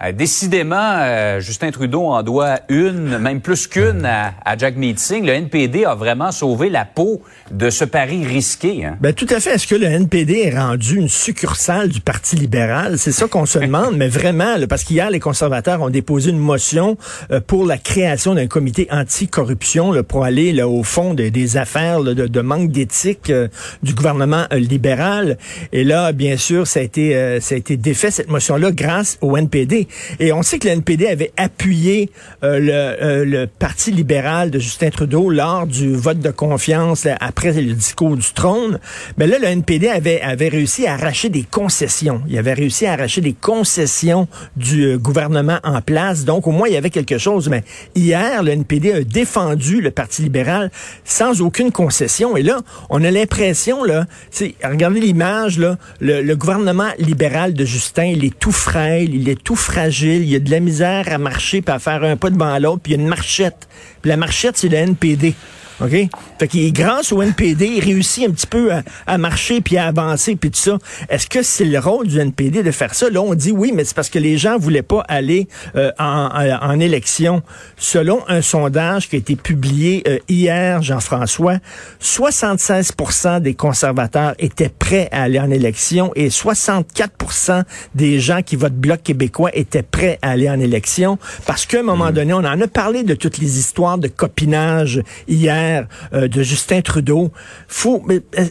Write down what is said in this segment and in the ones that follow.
Euh, décidément, euh, Justin Trudeau en doit une, même plus qu'une à, Jack Meeting. Le NPD a vraiment sauvé la peau de ce pari risqué. Hein? Ben tout à fait. Est-ce que le NPD est rendu une succursale du Parti libéral? C'est ça qu'on se demande. mais vraiment, là, parce qu'hier les conservateurs ont déposé une motion euh, pour la création d'un comité anticorruption là, pour aller là, au fond de- des affaires de, manque d'éthique du gouvernement libéral. Et là, bien sûr, ça a été ça a été défait cette motion-là grâce au NPD. Et on sait que le NPD avait appuyé euh, le, euh, le Parti libéral de Justin Trudeau lors du vote de confiance après le discours du trône. Mais là, le NPD avait, avait réussi à arracher des concessions. Il avait réussi à arracher des concessions du euh, gouvernement en place. Donc, au moins, il y avait quelque chose. Mais hier, le NPD a défendu le Parti libéral sans aucune concession. Et là, on a l'impression, là, regardez l'image, là, le, le gouvernement libéral de Justin, il est tout frêle, il est tout il a de la misère à marcher, puis à faire un pas devant l'autre, puis il y a une marchette. Puis la marchette, c'est le NPD. OK? Fait qu'il grâce au NPD, il réussit un petit peu à, à marcher puis à avancer puis tout ça. Est-ce que c'est le rôle du NPD de faire ça? Là, on dit oui, mais c'est parce que les gens voulaient pas aller euh, en, en- en élection. Selon un sondage qui a été publié euh, hier, Jean-François, 76 des conservateurs étaient prêts à aller en élection et 64% des gens qui votent Bloc québécois étaient prêts à aller en élection parce qu'à un moment donné, on en a parlé de toutes les histoires de copinage hier euh, de Justin Trudeau. Faut, mais, euh,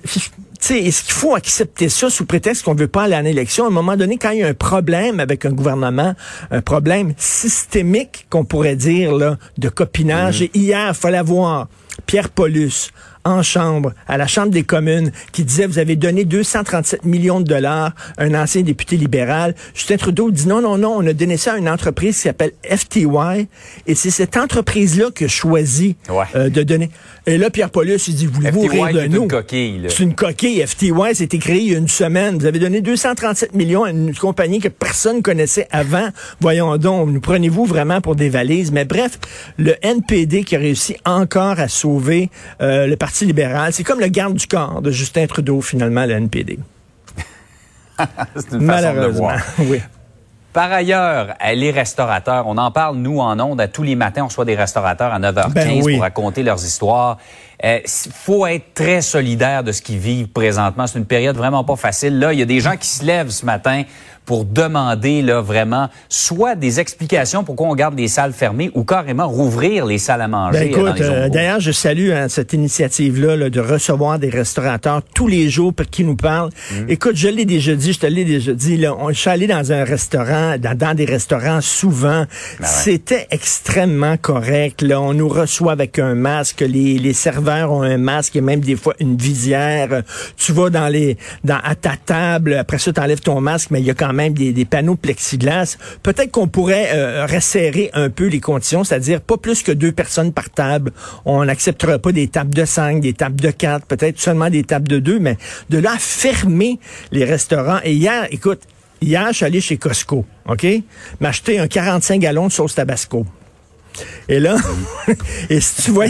est-ce qu'il faut accepter ça sous prétexte qu'on veut pas aller en élection? À un moment donné, quand il y a un problème avec un gouvernement, un problème systémique, qu'on pourrait dire, là, de copinage, et hier, il fallait voir Pierre Paulus en chambre, à la Chambre des communes, qui disait, vous avez donné 237 millions de dollars à un ancien député libéral. Justin Trudeau dit, non, non, non, on a donné ça à une entreprise qui s'appelle FTY, et c'est cette entreprise-là qui a choisi Ouais. euh, de donner. Et là, Pierre Paulus, il dit, voulez-vous rire de nous? C'est une coquille. FTY, c'était créé il y a une semaine. Vous avez donné 237 millions à une compagnie que personne connaissait avant. Voyons donc, nous prenez-vous vraiment pour des valises? Mais bref, le NPD qui a réussi encore à sauver euh, le Parti libéral, c'est comme le garde du corps de Justin Trudeau, finalement, le NPD. C'est une façon de Malheureusement, voir. oui. Par ailleurs, euh, les restaurateurs, on en parle, nous, en ondes, à tous les matins, on reçoit des restaurateurs à 9h15 Ben oui. pour raconter leurs histoires. Il faut être très solidaire de ce qu'ils vivent présentement. C'est une période vraiment pas facile. Là, il y a des gens qui se lèvent ce matin pour demander là vraiment soit des explications pourquoi on garde les salles fermées ou carrément rouvrir les salles à manger. Ben euh, euh, d'ailleurs, je salue hein, cette initiative-là là, de recevoir des restaurateurs tous les jours pour qui nous parlent. Écoute, je l'ai déjà dit, je te l'ai déjà dit, là, on, je suis allé dans un restaurant, dans, dans des restaurants souvent. C'était extrêmement correct. Là, on nous reçoit avec un masque, les, les serveurs ont un masque et même des fois une visière. Tu vas dans les, dans, à ta table, après ça, tu enlèves ton masque, mais il y a quand même des, des panneaux plexiglas. Peut-être qu'on pourrait euh, resserrer un peu les conditions, c'est-à-dire pas plus que deux personnes par table. On n'acceptera pas des tables de cinq, des tables de quatre, peut-être seulement des tables de deux, mais de là fermer les restaurants. Et hier, écoute, hier, je suis allé chez Costco, OK? M'acheter un 45 gallons de sauce tabasco. Et là, et si tu vois,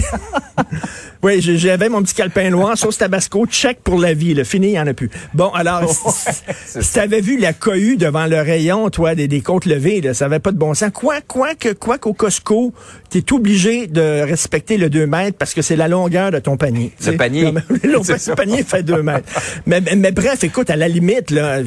oui, j'avais mon petit calepin noir, sauce tabasco, check pour la vie, le fini, il n'y en a plus. Bon, alors, si, si tu avais vu la cohue devant le rayon, toi, des, des côtes levées, là, ça n'avait pas de bon sens. Quoi, quoi que, quoi qu'au Costco, tu es obligé de respecter le 2 mètres parce que c'est la longueur de ton panier. Le Tu sais, panier. le panier fait 2 mètres. Mais, mais, mais bref, écoute, à la limite, là,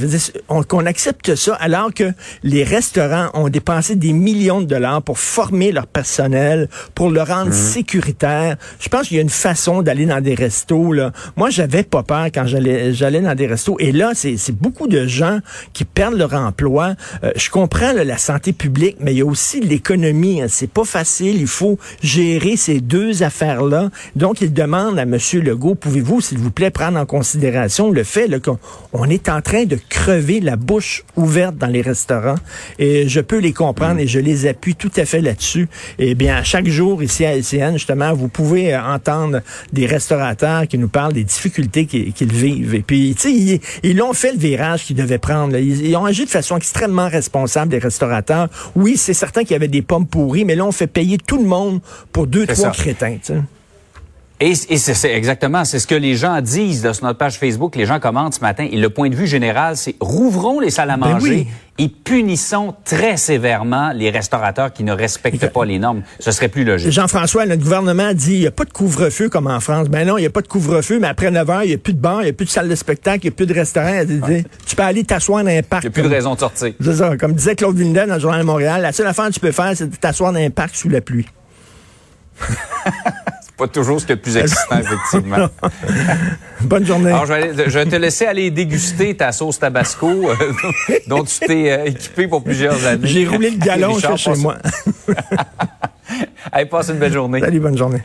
qu'on accepte ça alors que les restaurants ont dépensé des millions de dollars pour former leur personnel, pour le rendre sécuritaire. Je pense qu'il y a une façon d'aller dans des restos. Là. Moi, j'avais pas peur quand j'allais j'allais dans des restos. Et là, c'est beaucoup de gens qui perdent leur emploi. Euh, je comprends là, la santé publique, mais il y a aussi l'économie. Hein. C'est pas facile. Il faut gérer ces deux affaires-là. Donc, il demande à M. Legault, pouvez-vous, s'il vous plaît, prendre en considération le fait qu'on est en train de crever la bouche ouverte dans les restaurants. Et je peux les comprendre et je les appuie tout à fait là-dessus. Eh bien, chaque jour ici à LCN, justement, vous pouvez euh, entendre des restaurateurs qui nous parlent des difficultés qu'ils vivent. Et puis, tu sais, ils, ont fait le virage qu'ils devaient prendre. Ils, ont agi de façon extrêmement responsable, les restaurateurs. Oui, c'est certain qu'il y avait des pommes pourries, mais là, on fait payer tout le monde pour deux, trois crétins. Et, et c'est exactement, c'est ce que les gens disent sur notre page Facebook. Les gens commentent ce matin. Et le point de vue général, c'est rouvrons les salles à ben manger et punissons très sévèrement les restaurateurs qui ne respectent pas les normes. Ce serait plus logique. Jean-François, notre gouvernement dit il n'y a pas de couvre-feu comme en France. Ben non, il n'y a pas de couvre-feu, mais après 9 heures, il n'y a plus de bar, il n'y a plus de salle de spectacle, il n'y a plus de restaurant. Tu peux aller t'asseoir dans un parc. Il n'y a plus de raison de sortir. C'est ça. Comme disait Claude Villeneuve dans le Journal de Montréal, la seule affaire que tu peux faire, c'est de t'asseoir dans un parc sous la pluie. pas toujours ce qui est le plus excitant, effectivement. Bonne journée. Alors, je vais, te laisser aller déguster ta sauce tabasco euh, dont tu t'es euh, équipé pour plusieurs années. J'ai roulé le galon chez moi. Allez, passe une belle journée. Salut, bonne journée.